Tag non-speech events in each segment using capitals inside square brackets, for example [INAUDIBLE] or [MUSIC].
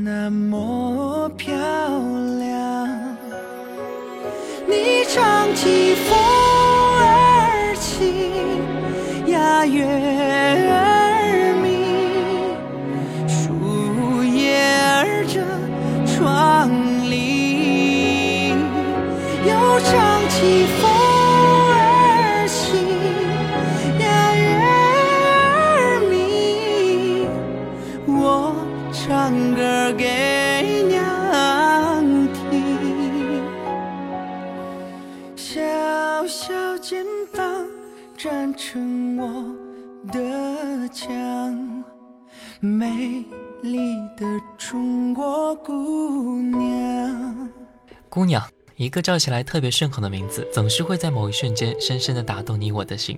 那么漂亮。你唱起风儿轻呀，月姑娘，一个叫起来特别顺口的名字，总是会在某一瞬间深深地打动你我的心。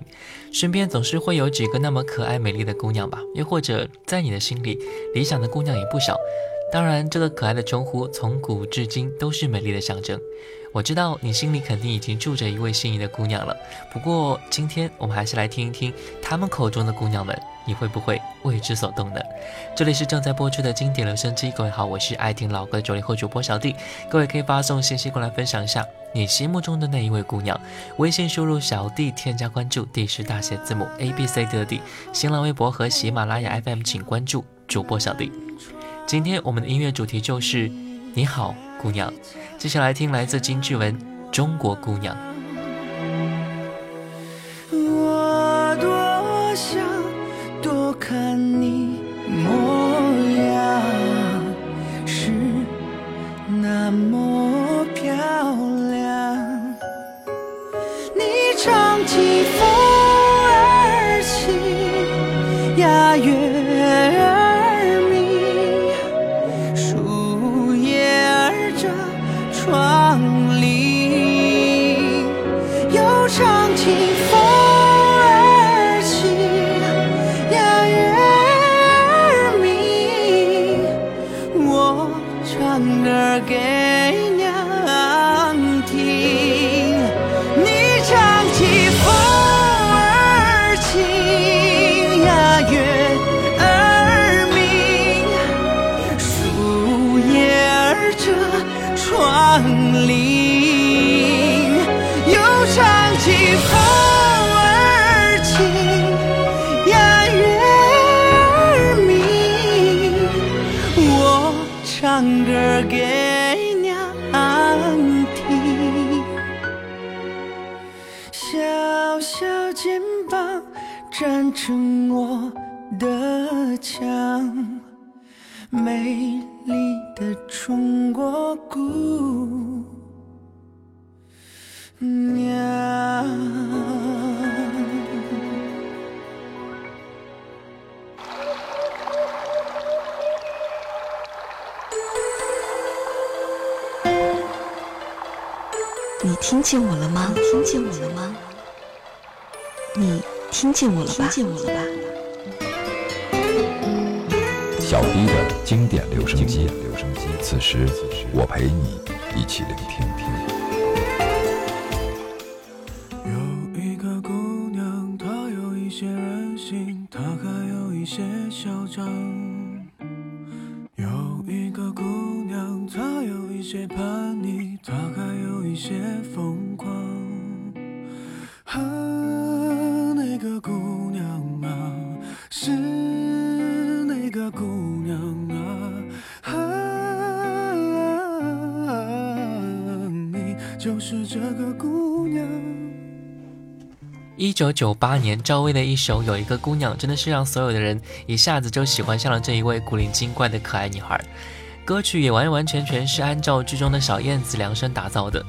身边总是会有几个那么可爱美丽的姑娘吧，又或者在你的心里，理想的姑娘也不少。当然，这个可爱的称呼从古至今都是美丽的象征。我知道你心里肯定已经住着一位心仪的姑娘了，不过今天我们还是来听一听他们口中的姑娘们，你会不会为之所动呢？这里是正在播出的经典留声机，各位好，我是爱听老歌的九零后主播小弟，各位可以发送信息过来分享一下你心目中的那一位姑娘，微信输入小弟添加关注，D 是大写字母 A B C D 的 D，新浪微博和喜马拉雅 FM 请关注主播小弟。今天我们的音乐主题就是你好，姑娘。接下来听来自金志文《中国姑娘》。站成我的墙，美丽的中国姑娘。你听见我了吗？听见我了吗？你听见我了吧？听见我了吧？小 B 的经典留声机，留声机。此时，我陪你一起聆听听。有一个姑娘，她有一些任性，她还有一些嚣张。有一个姑娘，她有一些叛逆，她还有一些疯九九八年，赵薇的一首《有一个姑娘》真的是让所有的人一下子就喜欢上了这一位古灵精怪的可爱女孩。歌曲也完完全全是按照剧中的小燕子量身打造的。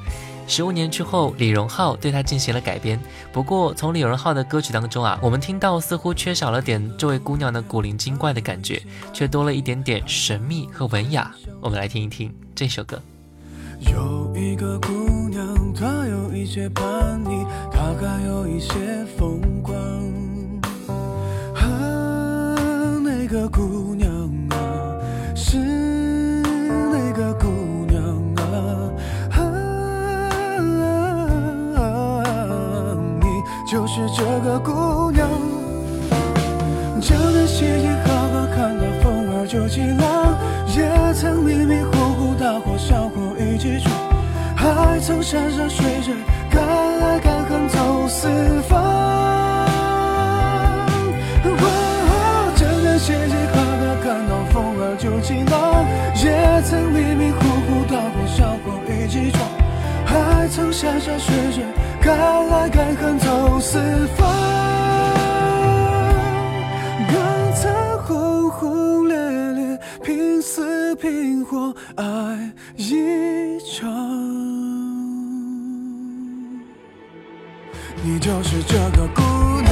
十五年之后，李荣浩对她进行了改编。不过，从李荣浩的歌曲当中啊，我们听到似乎缺少了点这位姑娘的古灵精怪的感觉，却多了一点点神秘和文雅。我们来听一听这首歌。有一个姑，一些叛逆，他还有一些风光。啊，那个姑娘啊，是那个姑娘啊，啊，你就是这个姑娘。江南溪一号号看到风儿就起浪，也曾迷迷糊糊大火小火一起闯，还曾山山水水敢爱敢恨走四方。哦，江南溪一号号看到风儿就起浪，也曾迷迷糊糊大火小火一起闯，还曾山山水水敢爱敢恨走四方。更曾轰轰烈烈，拼死拼活爱一场。你就是这个姑娘。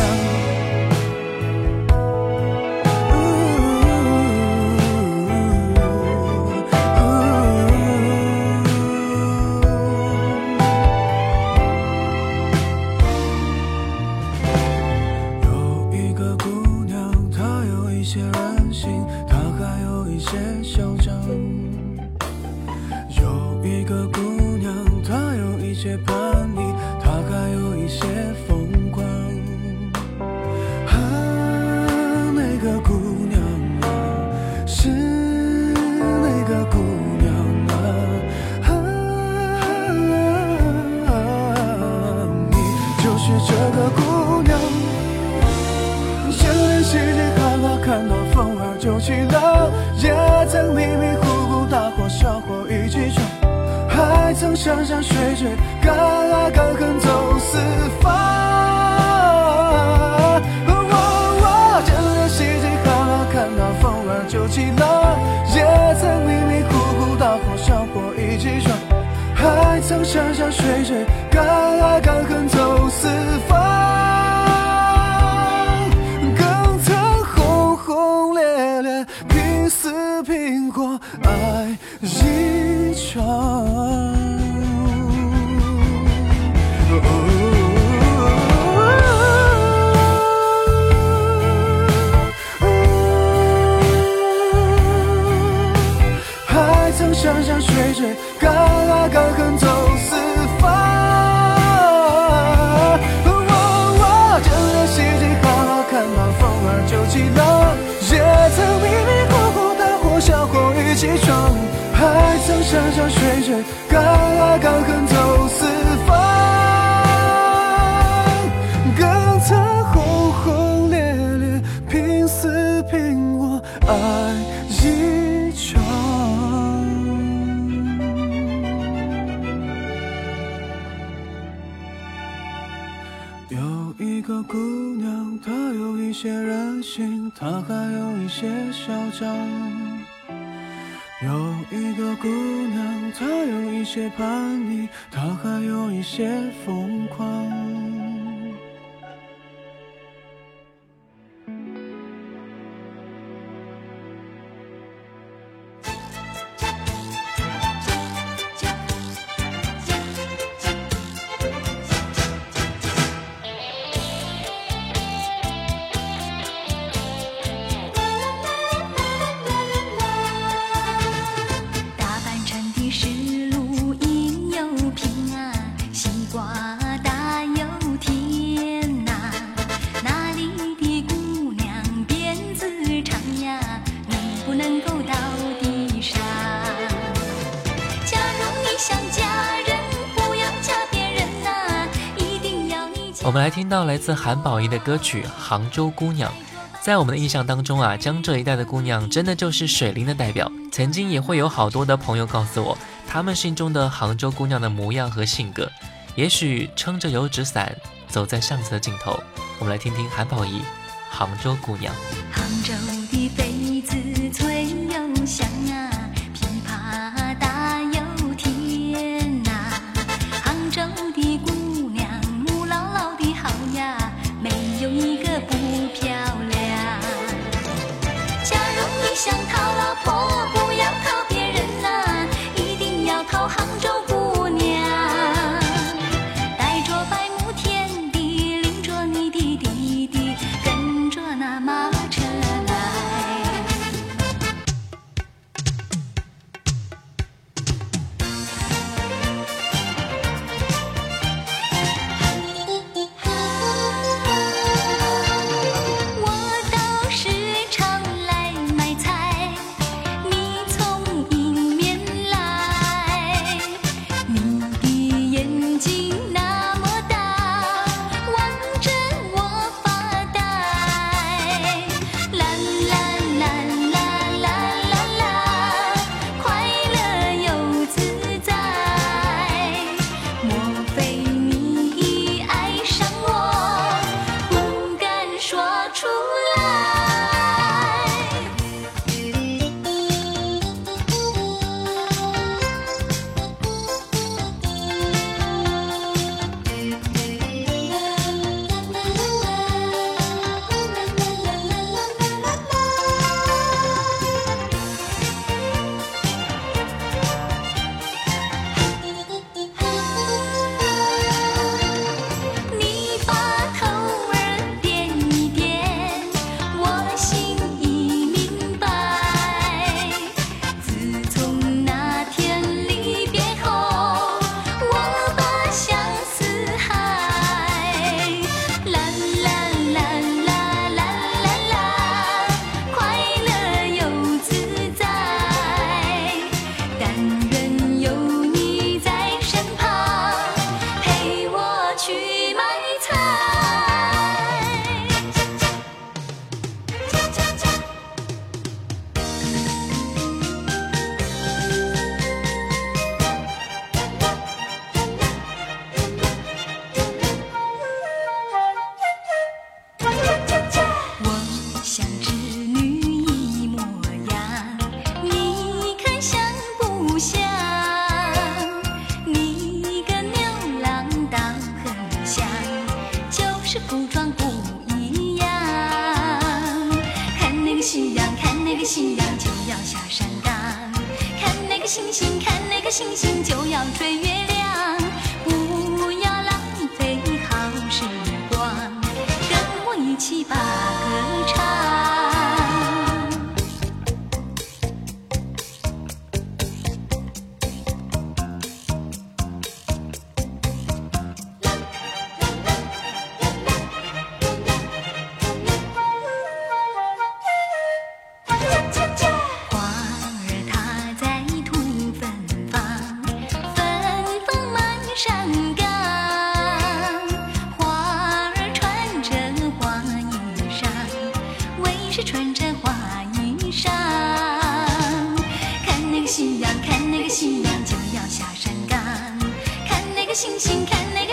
山山水水敢爱敢恨走四方。哦，江南溪涧好好看到风儿就起浪，也曾迷迷糊糊大火小火一起闯，还曾山山水水敢爱敢恨走四方。更曾轰轰烈烈，拼死拼活爱一场。山山水水，敢爱敢恨走他，还有一些嚣张。有一个姑娘，她有一些叛逆，她还有一些疯我们来听到来自韩宝仪的歌曲《杭州姑娘》。在我们的印象当中啊，江浙一带的姑娘真的就是水灵的代表。曾经也会有好多的朋友告诉我，他们心中的杭州姑娘的模样和性格。也许撑着油纸伞，走在巷子的尽头。我们来听听韩宝仪《杭州姑娘》。杭州的妃子最又香啊。想讨老婆。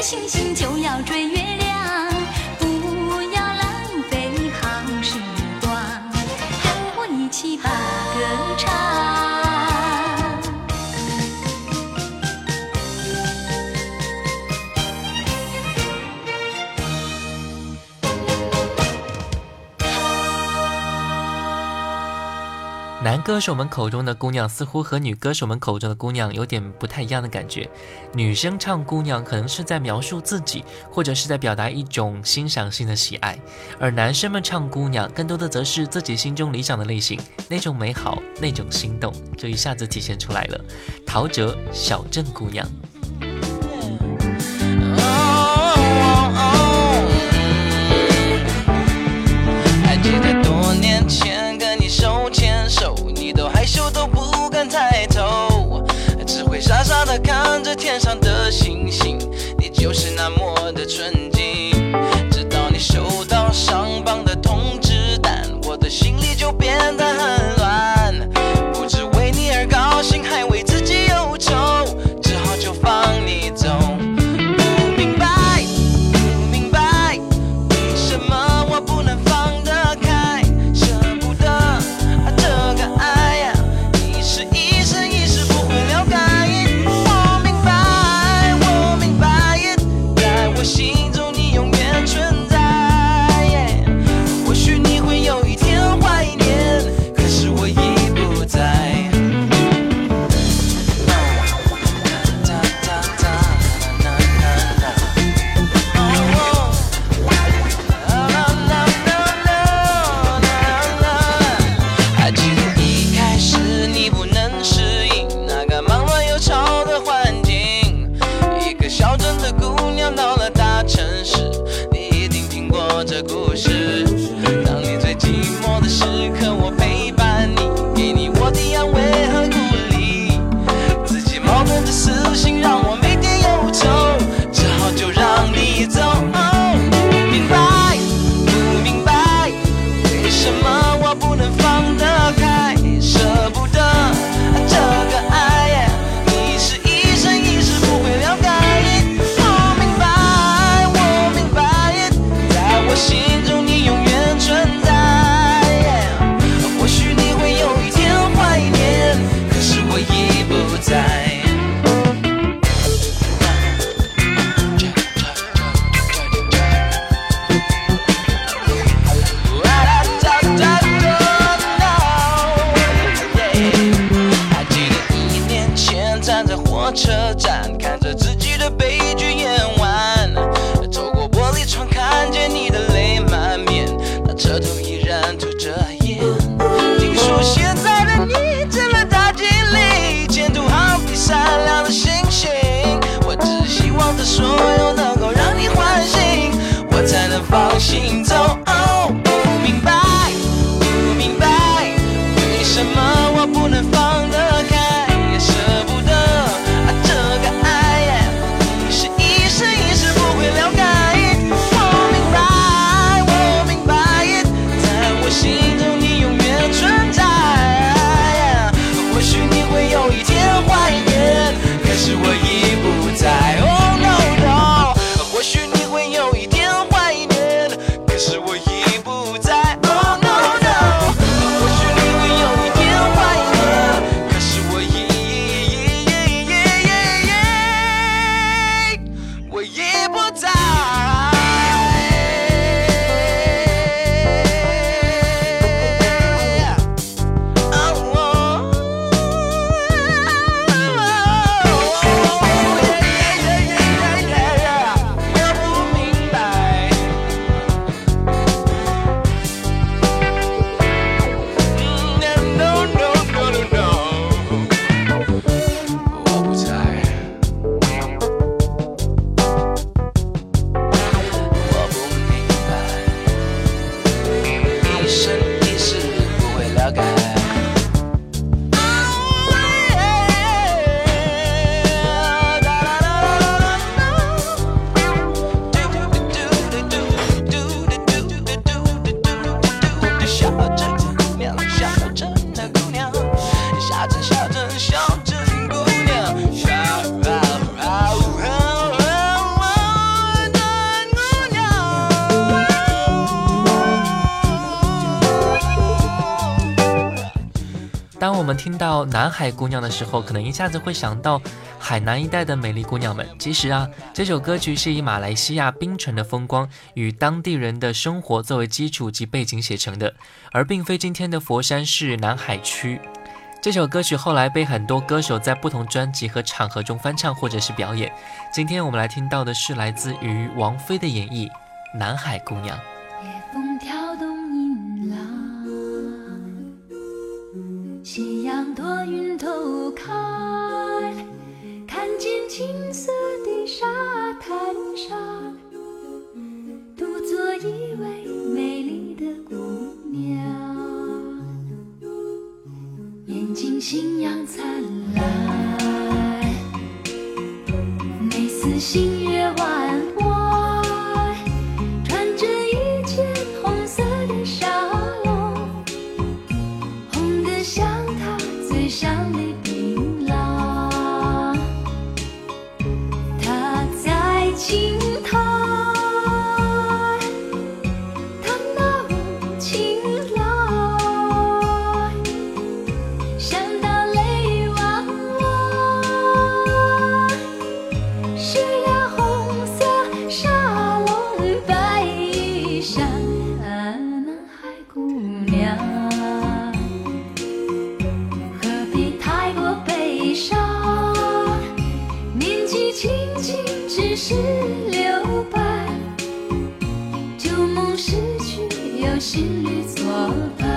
星星。歌手们口中的姑娘似乎和女歌手们口中的姑娘有点不太一样的感觉女生唱姑娘可能是在描述自己或者是在表达一种欣赏性的喜爱而男生们唱姑娘更多的则是自己心中理想的类型那种美好那种心动就一下子体现出来了。陶喆小镇姑娘。就是那么。people die. 南海姑娘的时候，可能一下子会想到海南一带的美丽姑娘们。其实啊，这首歌曲是以马来西亚槟城的风光与当地人的生活作为基础及背景写成的，而并非今天的佛山市南海区。这首歌曲后来被很多歌手在不同专辑和场合中翻唱或者是表演。今天我们来听到的是来自于王菲的演绎《南海姑娘》。有新侣作伴。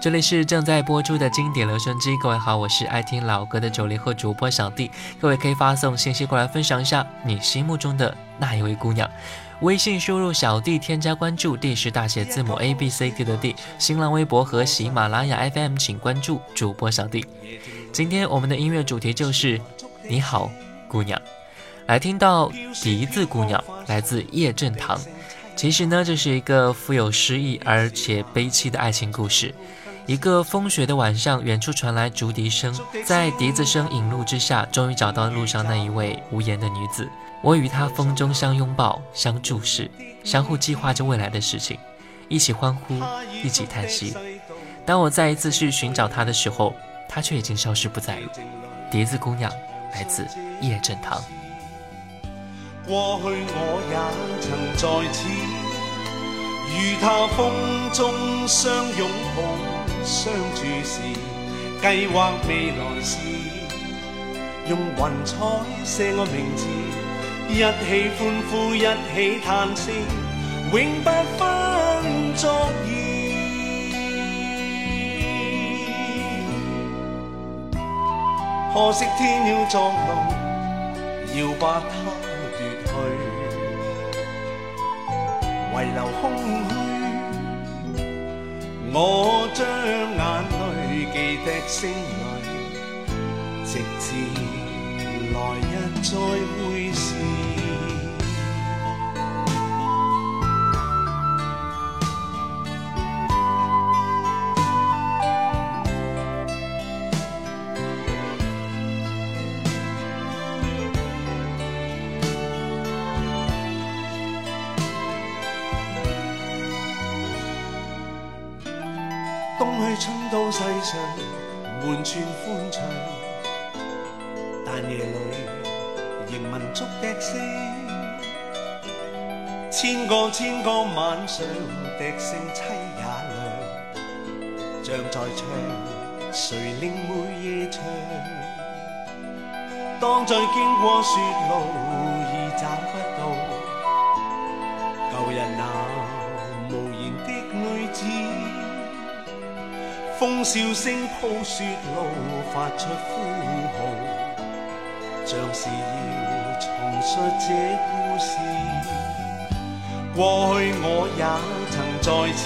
这里是正在播出的经典留声机，各位好，我是爱听老歌的九零后主播小弟，各位可以发送信息过来分享一下你心目中的那一位姑娘。微信输入小弟添加关注，D 是大写字母 [LAUGHS] A B C D 的 D。新浪微博和喜马拉雅 FM 请关注主播小弟。今天我们的音乐主题就是你好，姑娘。来听到笛子姑娘，来自叶振棠。其实呢，这是一个富有诗意而且悲凄的爱情故事。一个风雪的晚上，远处传来竹笛声，在笛子声引路之下，终于找到路上那一位无言的女子。我与她风中相拥抱，相注视，相互计划着未来的事情，一起欢呼，一起叹息。当我再一次去寻找她的时候，她却已经消失不在了。笛子姑娘，来自叶振棠。過去我也曾在此，與她風中相擁、相处时，计划未来事，用云彩写我名字，一起欢呼，一起叹息，永不分昨兒。可惜天要作弄，要把它奪去，遗留空，我将眼泪记滴声泪，直至来日再会时。换串欢唱，但夜里仍闻竹笛声。千个千个晚上，笛声凄也亮，像在唱，谁令每夜长？当再经过雪路，已走笑声铺雪路，发出呼号，像是要重述这故事。过去我也曾在此，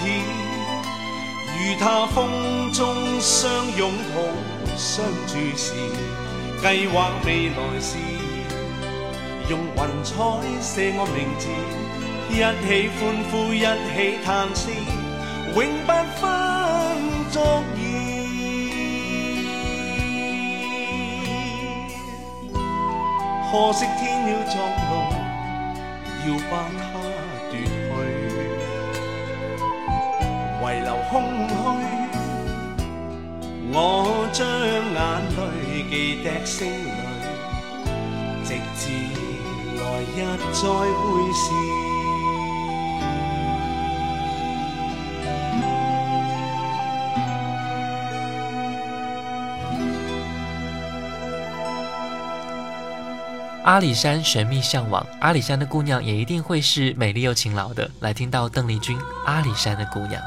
与他风中相拥抱、相注视，计划未来事，用云彩写我名字，一起欢呼，一起叹息，永不分昨夜。可惜天要作弄，要把它夺去，遗留空虚。我将眼泪记滴声里，直至来日再会时。阿里山神秘向往，阿里山的姑娘也一定会是美丽又勤劳的。来听到邓丽君《阿里山的姑娘》。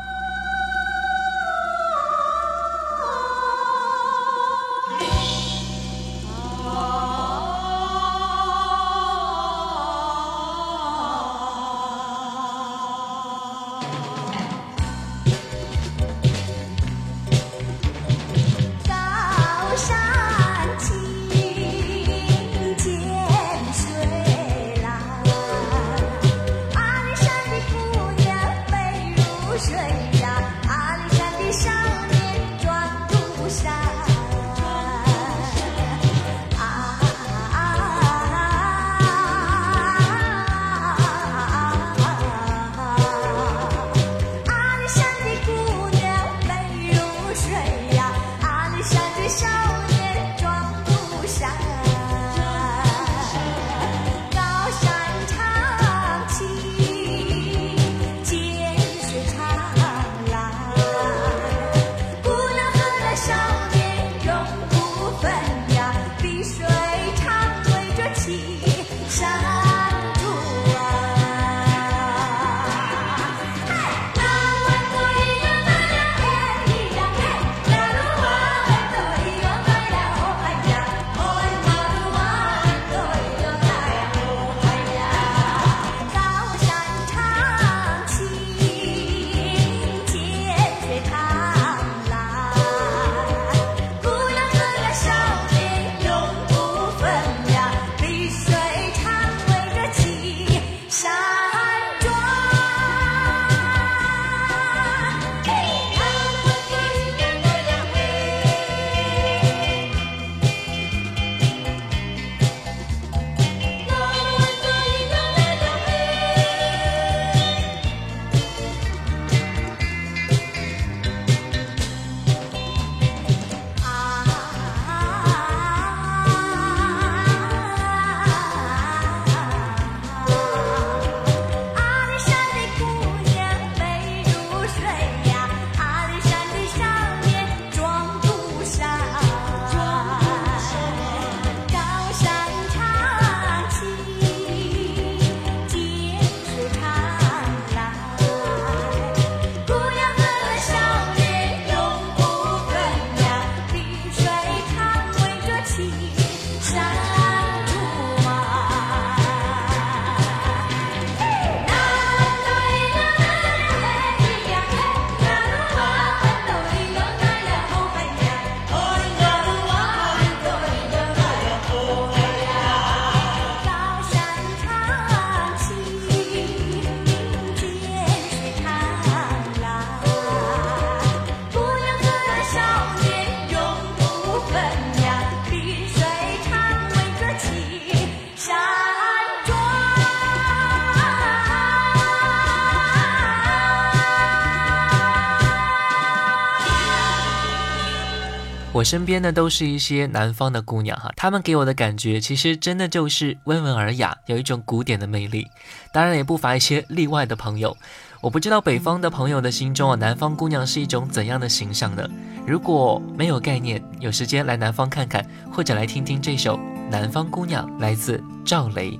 我身边呢都是一些南方的姑娘哈，她们给我的感觉其实真的就是温文尔雅，有一种古典的魅力。当然也不乏一些例外的朋友。我不知道北方的朋友的心中啊，南方姑娘是一种怎样的形象呢？如果没有概念，有时间来南方看看，或者来听听这首《南方姑娘》，来自赵雷。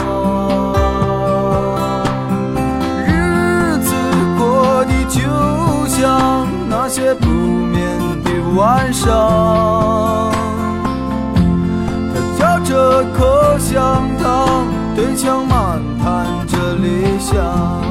上。他嚼着口香糖，对墙漫谈着理想。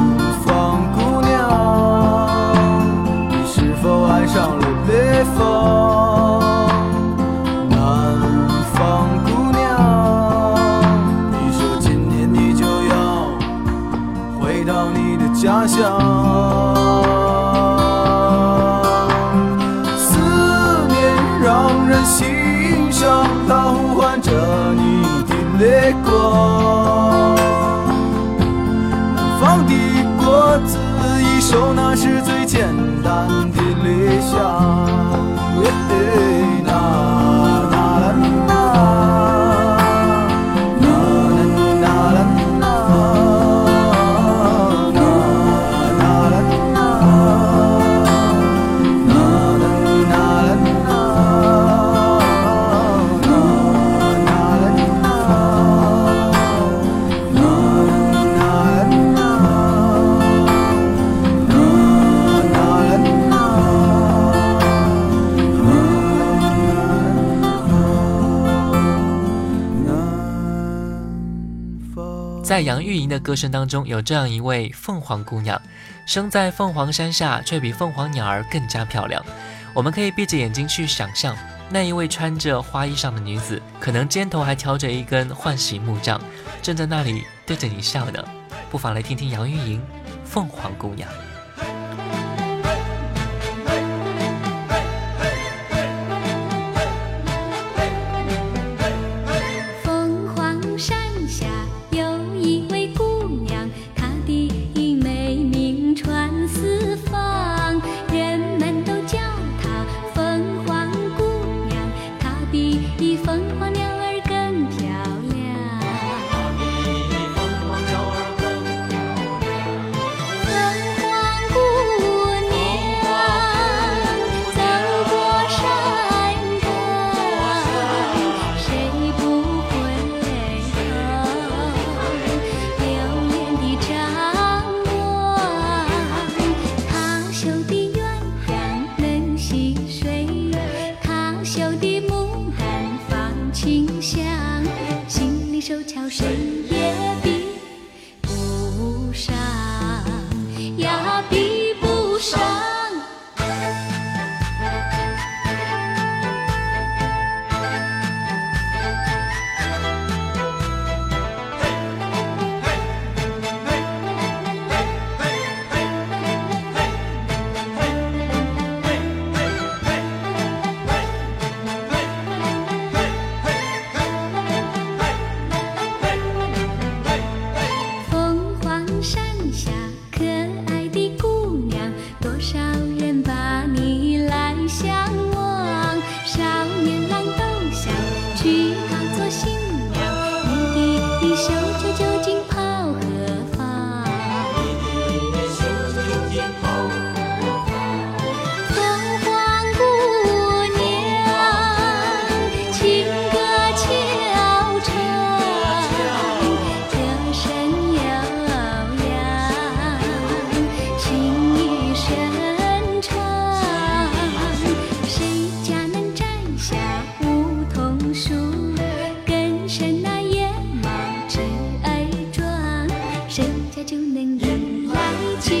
南方，南方姑娘，你说今年你就要回到你的家乡。思念让人心伤，它呼唤着你的泪光。南方的果子一熟，那是最简单的理想。在杨钰莹的歌声当中，有这样一位凤凰姑娘，生在凤凰山下，却比凤凰鸟儿更加漂亮。我们可以闭着眼睛去想象，那一位穿着花衣裳的女子，可能肩头还挑着一根换洗木杖，正在那里对着你笑呢。不妨来听听杨钰莹《凤凰姑娘》。爱就能迎来。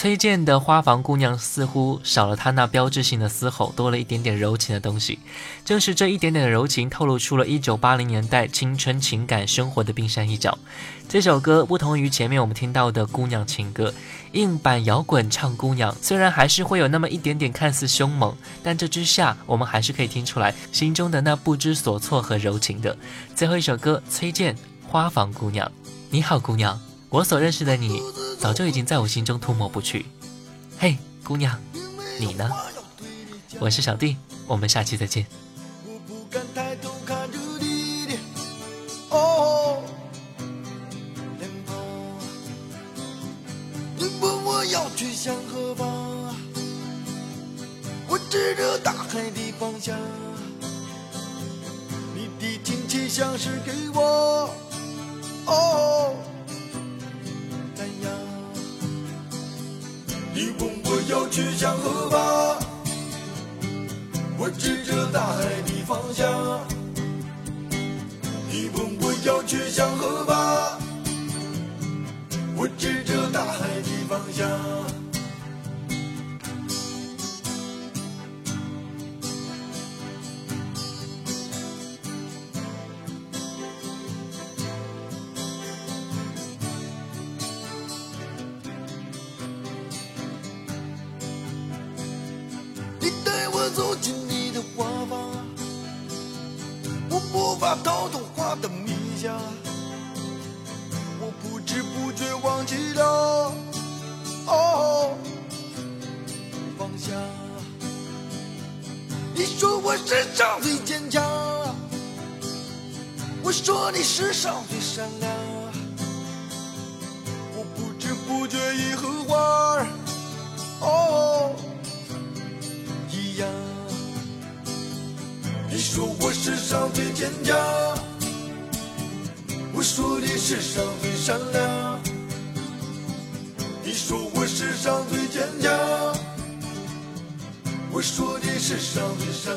崔健的《花房姑娘》似乎少了他那标志性的嘶吼，多了一点点柔情的东西。正是这一点点的柔情，透露出了1980年代青春情感生活的冰山一角。这首歌不同于前面我们听到的姑娘情歌，硬板摇滚唱姑娘，虽然还是会有那么一点点看似凶猛，但这之下我们还是可以听出来心中的那不知所措和柔情的。最后一首歌，崔健《花房姑娘》，你好，姑娘。我所认识的你，早就已经在我心中涂抹不去。嘿，姑娘，你呢？我是小弟，我们下期再见。我世上最坚强，我说你世上最善良，我不知不觉已和花儿哦。你说我世上最坚强，我说你世上最善良。你说我世上最坚强，我说你世上最善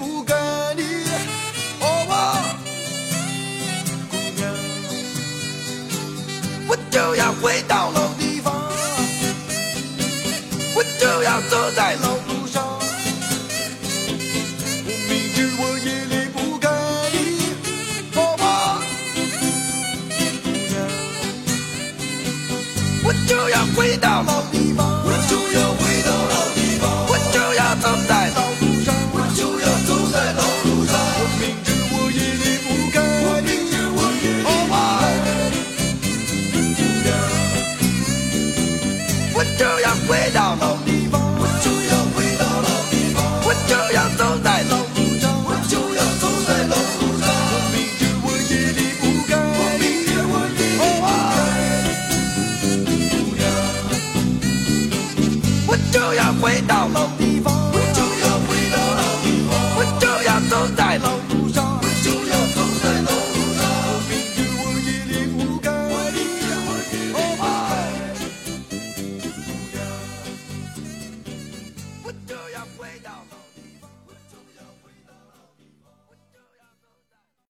就要回到老地方，我就要走在老路上。我明知我也离不开你，好吗？我就要回到老地方，